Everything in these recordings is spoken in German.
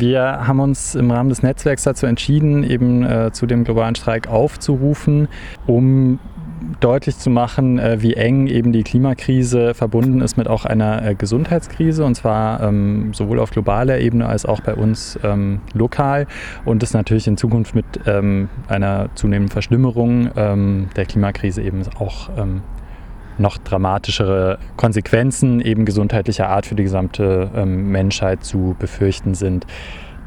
Wir haben uns im Rahmen des Netzwerks dazu entschieden, eben äh, zu dem globalen Streik aufzurufen, um deutlich zu machen, äh, wie eng eben die Klimakrise verbunden ist mit auch einer äh, Gesundheitskrise und zwar ähm, sowohl auf globaler Ebene als auch bei uns ähm, lokal. Und das natürlich in Zukunft mit ähm, einer zunehmenden Verschlimmerung ähm, der Klimakrise eben auch ähm, noch dramatischere Konsequenzen eben gesundheitlicher Art für die gesamte ähm, Menschheit zu befürchten sind.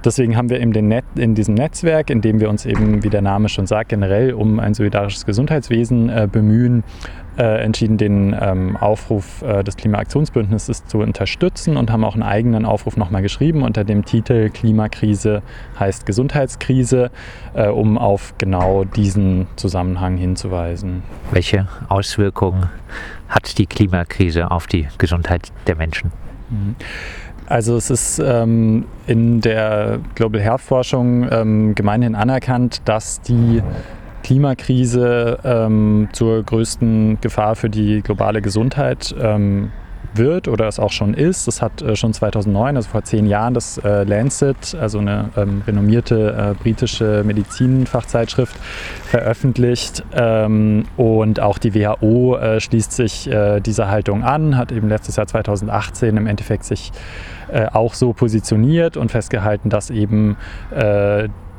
Deswegen haben wir eben Net in diesem Netzwerk, in dem wir uns eben, wie der Name schon sagt, generell um ein solidarisches Gesundheitswesen äh, bemühen, äh, entschieden, den ähm, Aufruf äh, des Klimaaktionsbündnisses zu unterstützen und haben auch einen eigenen Aufruf nochmal geschrieben unter dem Titel Klimakrise heißt Gesundheitskrise, äh, um auf genau diesen Zusammenhang hinzuweisen. Welche Auswirkungen hat die Klimakrise auf die Gesundheit der Menschen? Mhm. Also es ist ähm, in der Global Health Forschung ähm, gemeinhin anerkannt, dass die Klimakrise ähm, zur größten Gefahr für die globale Gesundheit ähm, wird oder es auch schon ist. Das hat äh, schon 2009, also vor zehn Jahren, das äh, Lancet, also eine ähm, renommierte äh, britische Medizinfachzeitschrift, veröffentlicht. Ähm, und auch die WHO äh, schließt sich äh, dieser Haltung an, hat eben letztes Jahr 2018 im Endeffekt sich äh, auch so positioniert und festgehalten, dass eben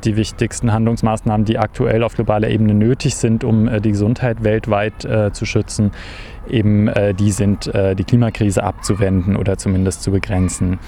die wichtigsten Handlungsmaßnahmen, die aktuell auf globaler Ebene nötig sind, um die Gesundheit weltweit äh, zu schützen, eben äh, die sind, äh, die Klimakrise abzuwenden oder zumindest zu begrenzen.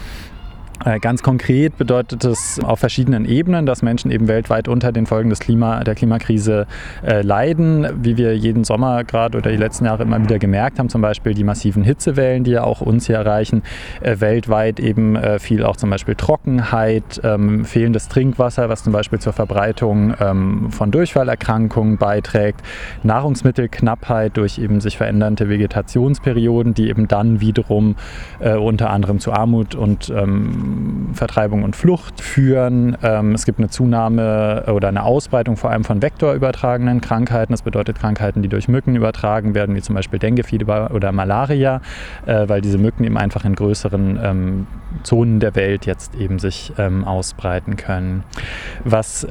Äh, ganz konkret bedeutet es auf verschiedenen Ebenen, dass Menschen eben weltweit unter den Folgen des Klima, der Klimakrise äh, leiden, wie wir jeden Sommer gerade oder die letzten Jahre immer wieder gemerkt haben, zum Beispiel die massiven Hitzewellen, die ja auch uns hier erreichen, äh, weltweit eben äh, viel auch zum Beispiel Trockenheit, ähm, fehlendes Trinkwasser, was zum Beispiel zur Verbreitung ähm, von Durchfallerkrankungen beiträgt, Nahrungsmittelknappheit durch eben sich verändernde Vegetationsperioden, die eben dann wiederum äh, unter anderem zu Armut und ähm, Vertreibung und Flucht führen. Ähm, es gibt eine Zunahme oder eine Ausbreitung vor allem von vektorübertragenen Krankheiten. Das bedeutet Krankheiten, die durch Mücken übertragen werden, wie zum Beispiel Denguefieber oder Malaria, äh, weil diese Mücken eben einfach in größeren ähm, Zonen der Welt jetzt eben sich ähm, ausbreiten können. Was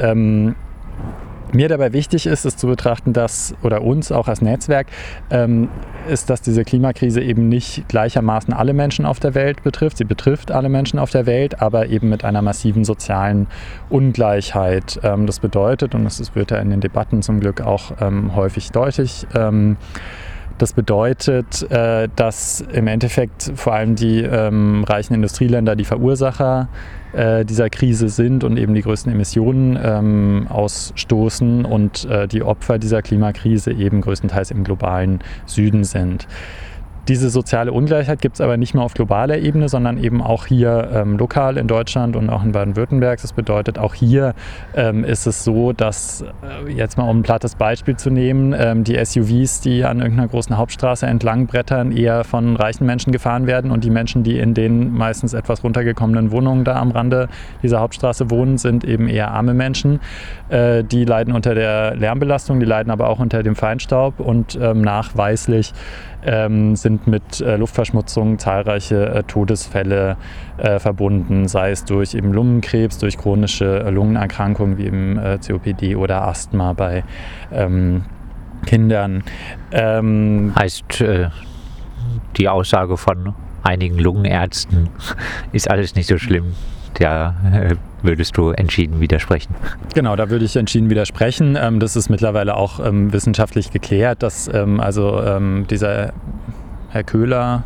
mir dabei wichtig ist, ist zu betrachten, dass, oder uns auch als Netzwerk, ähm, ist, dass diese Klimakrise eben nicht gleichermaßen alle Menschen auf der Welt betrifft. Sie betrifft alle Menschen auf der Welt, aber eben mit einer massiven sozialen Ungleichheit. Ähm, das bedeutet, und das wird ja in den Debatten zum Glück auch ähm, häufig deutlich, ähm, das bedeutet, äh, dass im Endeffekt vor allem die ähm, reichen Industrieländer die Verursacher äh, dieser Krise sind und eben die größten Emissionen ähm, ausstoßen und äh, die Opfer dieser Klimakrise eben größtenteils im globalen Süden sind. Diese soziale Ungleichheit gibt es aber nicht nur auf globaler Ebene, sondern eben auch hier ähm, lokal in Deutschland und auch in Baden-Württemberg. Das bedeutet, auch hier ähm, ist es so, dass, äh, jetzt mal um ein plattes Beispiel zu nehmen, ähm, die SUVs, die an irgendeiner großen Hauptstraße entlang brettern, eher von reichen Menschen gefahren werden und die Menschen, die in den meistens etwas runtergekommenen Wohnungen da am Rande dieser Hauptstraße wohnen, sind eben eher arme Menschen. Äh, die leiden unter der Lärmbelastung, die leiden aber auch unter dem Feinstaub und ähm, nachweislich ähm, sind mit äh, Luftverschmutzung zahlreiche äh, Todesfälle äh, verbunden, sei es durch eben Lungenkrebs, durch chronische äh, Lungenerkrankungen wie eben äh, COPD oder Asthma bei ähm, Kindern. Ähm, heißt die Aussage von einigen Lungenärzten ist alles nicht so schlimm da äh, würdest du entschieden widersprechen. Genau, da würde ich entschieden widersprechen. Ähm, das ist mittlerweile auch ähm, wissenschaftlich geklärt, dass ähm, also dieser Herr Köhler,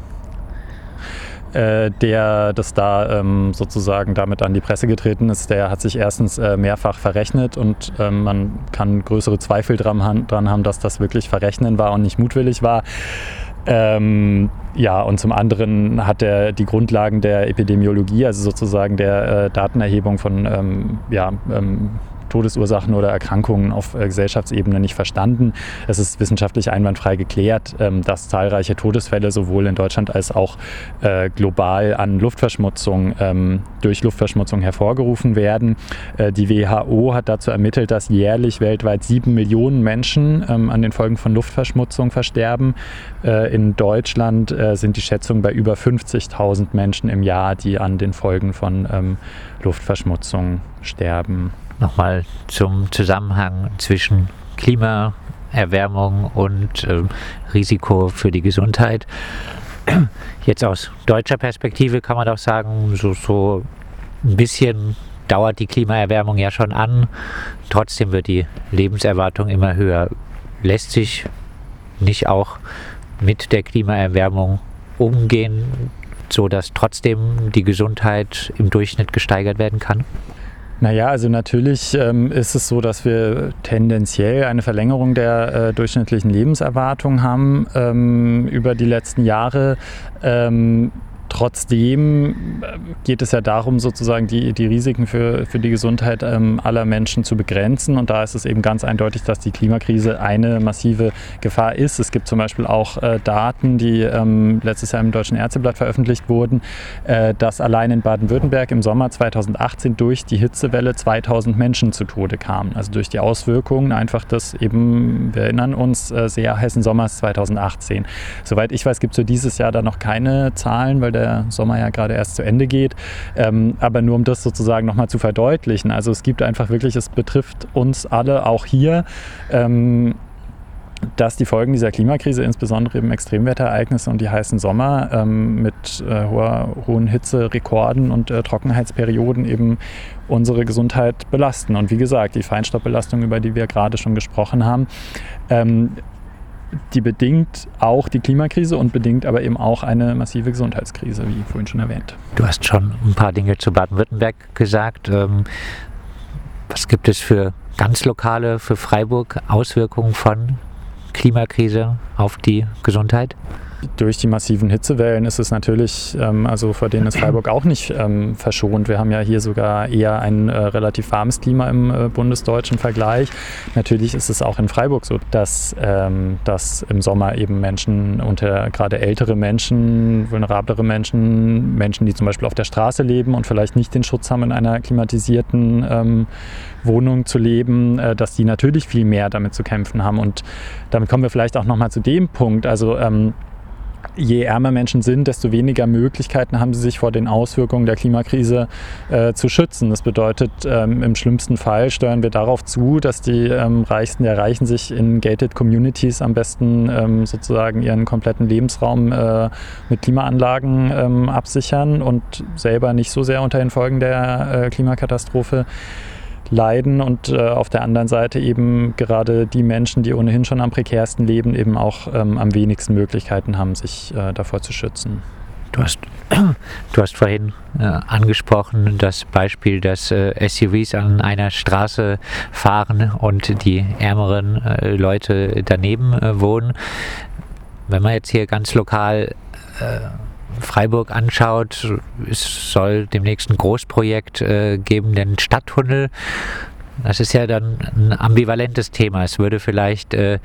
äh, der das da ähm, sozusagen damit an die Presse getreten ist, der hat sich erstens äh, mehrfach verrechnet und ähm, man kann größere Zweifel dran, dran, haben, dass das wirklich Verrechnen war und nicht mutwillig war. Ähm, ja, und zum anderen hat er die Grundlagen der Epidemiologie, also sozusagen der äh, Datenerhebung von ähm, ja, ähm, Todesursachen oder Erkrankungen auf äh, Gesellschaftsebene nicht verstanden. Es ist wissenschaftlich einwandfrei geklärt, ähm, dass zahlreiche Todesfälle sowohl in Deutschland als auch äh, global an Luftverschmutzung ähm, durch Luftverschmutzung hervorgerufen werden. Äh, die WHO hat dazu ermittelt, dass jährlich weltweit sieben Millionen Menschen ähm, an den Folgen von Luftverschmutzung versterben. In Deutschland sind die Schätzungen bei über 50.000 Menschen im Jahr, die an den Folgen von Luftverschmutzung sterben. Nochmal zum Zusammenhang zwischen Klimaerwärmung und äh, Risiko für die Gesundheit. Jetzt aus deutscher Perspektive kann man doch sagen, so, so ein bisschen dauert die Klimaerwärmung ja schon an. Trotzdem wird die Lebenserwartung immer höher. Lässt sich nicht auch mit der Klimaerwärmung umgehen, sodass trotzdem die Gesundheit im Durchschnitt gesteigert werden kann? Naja, also natürlich ähm, ist es so, dass wir tendenziell eine Verlängerung der äh, durchschnittlichen Lebenserwartung haben ähm, über die letzten Jahre. Ähm, Trotzdem äh, geht es ja darum, sozusagen die, die Risiken für, für die Gesundheit ähm, aller Menschen zu begrenzen. Und da ist es eben ganz eindeutig, dass die Klimakrise eine massive Gefahr ist. Es gibt zum Beispiel auch äh, Daten, die ähm, letztes Jahr im Deutschen Ärzteblatt veröffentlicht wurden, äh, dass allein in Baden-Württemberg im Sommer 2018 durch die Hitzewelle 2000 Menschen zu Tode kamen. Also durch die Auswirkungen einfach des eben, wir erinnern uns, äh, sehr heißen Sommers 2018. Soweit ich weiß, gibt es für dieses Jahr da noch keine Zahlen, weil der Sommer ja gerade erst zu Ende geht. Ähm, aber nur um das sozusagen nochmal zu verdeutlichen. Also es gibt einfach wirklich, es betrifft uns alle auch hier. Ähm, dass die Folgen dieser Klimakrise, insbesondere eben Extremwetterereignisse und die heißen Sommer ähm, mit äh, hoher, hohen Hitzerekorden und äh, Trockenheitsperioden eben unsere Gesundheit belasten. Und wie gesagt, die Feinstaubbelastung, über die wir gerade schon gesprochen haben, ähm, die bedingt auch die Klimakrise und bedingt aber eben auch eine massive Gesundheitskrise, wie vorhin schon erwähnt. Du hast schon ein paar Dinge zu Baden-Württemberg gesagt. Ähm, was gibt es für ganz lokale, für Freiburg Auswirkungen von Klimakrise auf die Gesundheit? Durch die massiven Hitzewellen ist es natürlich, ähm, also vor denen ist Freiburg auch nicht ähm, verschont. Wir haben ja hier sogar eher ein äh, relativ warmes Klima im äh, bundesdeutschen Vergleich. Natürlich ist es auch in Freiburg so, dass, ähm, dass im Sommer eben Menschen, unter gerade ältere Menschen, vulnerablere Menschen, Menschen, die zum Beispiel auf der Straße leben und vielleicht nicht den Schutz haben, in einer klimatisierten ähm, Wohnung zu leben, äh, dass die natürlich viel mehr damit zu kämpfen haben. Und damit kommen wir vielleicht auch nochmal zu dem Punkt. Also ähm, je ärmer Menschen sind, desto weniger Möglichkeiten haben sie sich vor den Auswirkungen der Klimakrise äh, zu schützen. Das bedeutet, ähm, im schlimmsten Fall steuern wir darauf zu, dass die ähm, Reichsten der Reichen sich in gated Communities am besten ähm, sozusagen ihren kompletten Lebensraum äh, mit Klimaanlagen ähm, absichern und selber nicht so sehr unter den Folgen der äh, Klimakatastrophe leiden und äh, auf der anderen Seite eben gerade die Menschen, die ohnehin schon am prekärsten leben, eben auch ähm, am wenigsten Möglichkeiten haben, sich äh, davor zu schützen. Du hast, du hast vorhin äh, angesprochen das Beispiel, dass äh, SUVs an einer Straße fahren und die ärmeren äh, Leute daneben äh, wohnen. Wenn man jetzt hier ganz lokal Freiburg anschaut, es soll demnächst ein Großprojekt äh, geben, den Stadttunnel. Das ist ja dann ein ambivalentes Thema. Es würde vielleicht äh,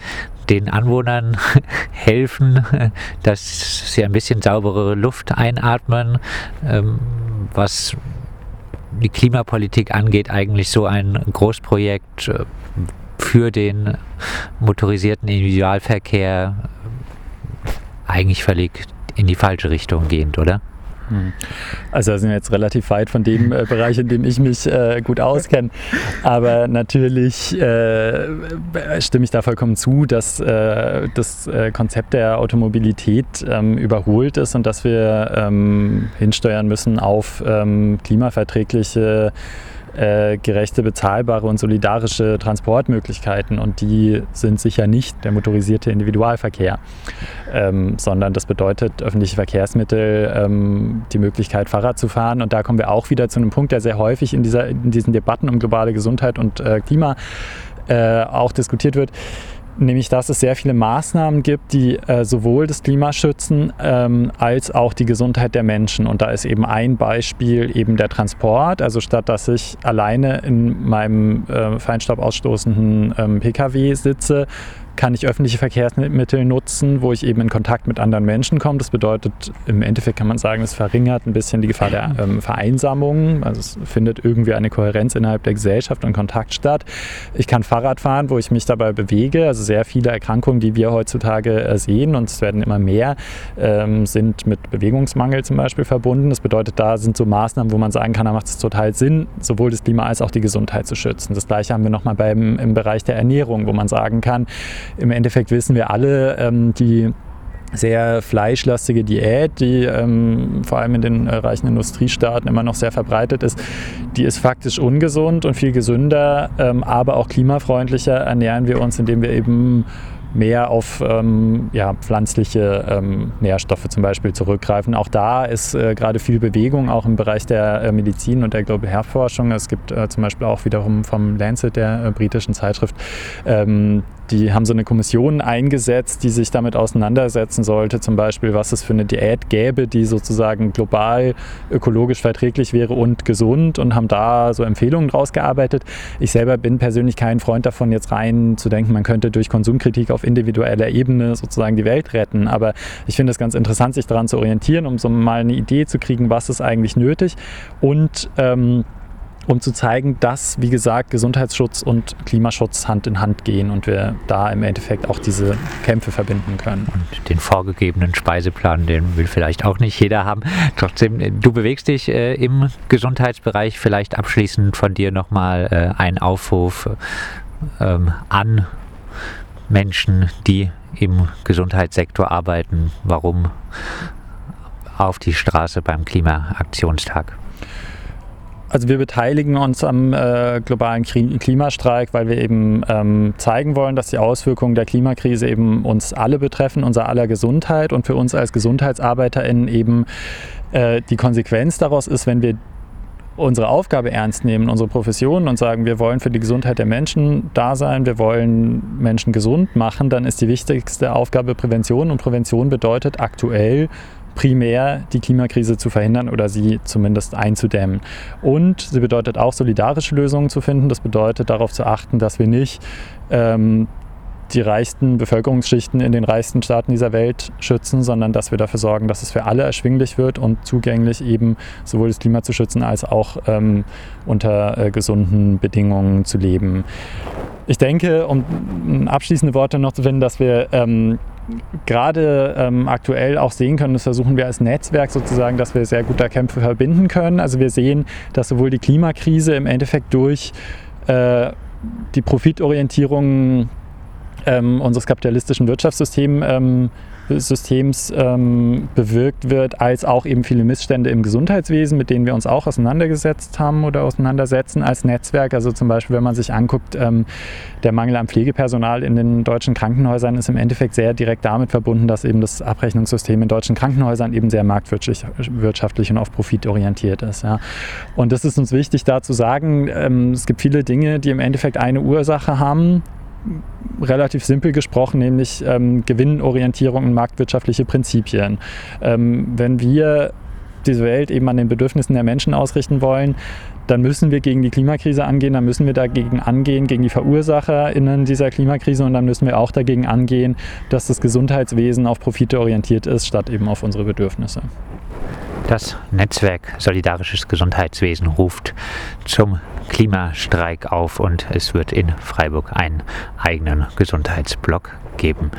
den Anwohnern helfen, dass sie ein bisschen sauberere Luft einatmen, ähm, was die Klimapolitik angeht, eigentlich so ein Großprojekt äh, für den motorisierten Individualverkehr eigentlich völlig in die falsche Richtung gehend, oder? Hm. Also da sind wir jetzt relativ weit von dem äh, Bereich, in dem ich mich äh, gut auskenne. Aber natürlich äh, stimme ich da vollkommen zu, dass äh, das äh, Konzept der Automobilität ähm, überholt ist und dass wir ähm, hinsteuern müssen auf ähm, klimaverträgliche äh, gerechte, bezahlbare und solidarische Transportmöglichkeiten. Und die sind sicher nicht der motorisierte Individualverkehr, ähm, sondern das bedeutet öffentliche Verkehrsmittel, ähm, die Möglichkeit, Fahrrad zu fahren. Und da kommen wir auch wieder zu einem Punkt, der sehr häufig in, dieser, in diesen Debatten um globale Gesundheit und äh, Klima äh, auch diskutiert wird nämlich dass es sehr viele Maßnahmen gibt, die äh, sowohl das Klima schützen ähm, als auch die Gesundheit der Menschen. Und da ist eben ein Beispiel eben der Transport. Also statt dass ich alleine in meinem äh, Feinstaub ausstoßenden ähm, Pkw sitze, kann ich öffentliche Verkehrsmittel nutzen, wo ich eben in Kontakt mit anderen Menschen komme. Das bedeutet, im Endeffekt kann man sagen, es verringert ein bisschen die Gefahr der ähm, Vereinsamung. Also es findet irgendwie eine Kohärenz innerhalb der Gesellschaft und Kontakt statt. Ich kann Fahrrad fahren, wo ich mich dabei bewege. Also sehr viele Erkrankungen, die wir heutzutage äh, sehen und es werden immer mehr, ähm, sind mit Bewegungsmangel zum Beispiel verbunden. Das bedeutet, da sind so Maßnahmen, wo man sagen kann, da macht es total Sinn, sowohl das Klima als auch die Gesundheit zu schützen. Das gleiche haben wir nochmal im Bereich der Ernährung, wo man sagen kann, im Endeffekt wissen wir alle, ähm, die sehr fleischlastige Diät, die ähm, vor allem in den äh, reichen Industriestaaten immer noch sehr verbreitet ist, die ist faktisch ungesund und viel gesünder, ähm, aber auch klimafreundlicher ernähren wir uns, indem wir eben mehr auf ähm, ja, pflanzliche ähm, Nährstoffe zum Beispiel zurückgreifen. Auch da ist äh, gerade viel Bewegung, auch im Bereich der äh, Medizin und der Global Health Forschung. Es gibt äh, zum Beispiel auch wiederum vom Lancet, der äh, britischen Zeitschrift, ähm, die haben so eine Kommission eingesetzt, die sich damit auseinandersetzen sollte, zum Beispiel, was es für eine Diät gäbe, die sozusagen global ökologisch verträglich wäre und gesund und haben da so Empfehlungen draus gearbeitet. Ich selber bin persönlich kein Freund davon, jetzt rein zu denken, man könnte durch Konsumkritik auf individueller Ebene sozusagen die Welt retten. Aber ich finde es ganz interessant, sich daran zu orientieren, um so mal eine Idee zu kriegen, was ist eigentlich nötig und ähm, um zu zeigen, dass, wie gesagt, Gesundheitsschutz und Klimaschutz Hand in Hand gehen und wir da im Endeffekt auch diese Kämpfe verbinden können. Und den vorgegebenen Speiseplan, den will vielleicht auch nicht jeder haben. Trotzdem, du bewegst dich äh, im Gesundheitsbereich. Vielleicht abschließend von dir nochmal äh, ein Aufruf ähm, an Menschen, die im Gesundheitssektor arbeiten. Warum auf die Straße beim Klimaaktionstag? Also wir beteiligen uns am äh, globalen Klimastreik, weil wir eben ähm, zeigen wollen, dass die Auswirkungen der Klimakrise eben uns alle betreffen, unser aller Gesundheit und für uns als GesundheitsarbeiterInnen eben äh, die Konsequenz daraus ist, wenn wir unsere Aufgabe ernst nehmen, unsere Profession und sagen, wir wollen für die Gesundheit der Menschen da sein, wir wollen Menschen gesund machen, dann ist die wichtigste Aufgabe Prävention. Und Prävention bedeutet aktuell primär die Klimakrise zu verhindern oder sie zumindest einzudämmen. Und sie bedeutet auch solidarische Lösungen zu finden. Das bedeutet darauf zu achten, dass wir nicht ähm, die reichsten Bevölkerungsschichten in den reichsten Staaten dieser Welt schützen, sondern dass wir dafür sorgen, dass es für alle erschwinglich wird und zugänglich eben sowohl das Klima zu schützen als auch ähm, unter äh, gesunden Bedingungen zu leben. Ich denke, um abschließende Worte noch zu finden, dass wir ähm, gerade ähm, aktuell auch sehen können, das versuchen wir als Netzwerk sozusagen, dass wir sehr gut Kämpfe verbinden können. Also wir sehen, dass sowohl die Klimakrise im Endeffekt durch äh, die Profitorientierung ähm, unseres kapitalistischen Wirtschaftssystems ähm, Systems ähm, bewirkt wird, als auch eben viele Missstände im Gesundheitswesen, mit denen wir uns auch auseinandergesetzt haben oder auseinandersetzen als Netzwerk. Also zum Beispiel, wenn man sich anguckt, ähm, der Mangel an Pflegepersonal in den deutschen Krankenhäusern ist im Endeffekt sehr direkt damit verbunden, dass eben das Abrechnungssystem in deutschen Krankenhäusern eben sehr marktwirtschaftlich und auf Profit orientiert ist. Ja. Und das ist uns wichtig, da zu sagen, ähm, es gibt viele Dinge, die im Endeffekt eine Ursache haben, relativ simpel gesprochen, nämlich ähm, Gewinnorientierung und marktwirtschaftliche Prinzipien. Ähm, wenn wir diese Welt eben an den Bedürfnissen der Menschen ausrichten wollen, dann müssen wir gegen die Klimakrise angehen, dann müssen wir dagegen angehen, gegen die VerursacherInnen dieser Klimakrise und dann müssen wir auch dagegen angehen, dass das Gesundheitswesen auf Profite orientiert ist, statt eben auf unsere Bedürfnisse. Das Netzwerk Solidarisches Gesundheitswesen ruft zum Klimastreik auf und es wird in Freiburg einen eigenen Gesundheitsblock geben.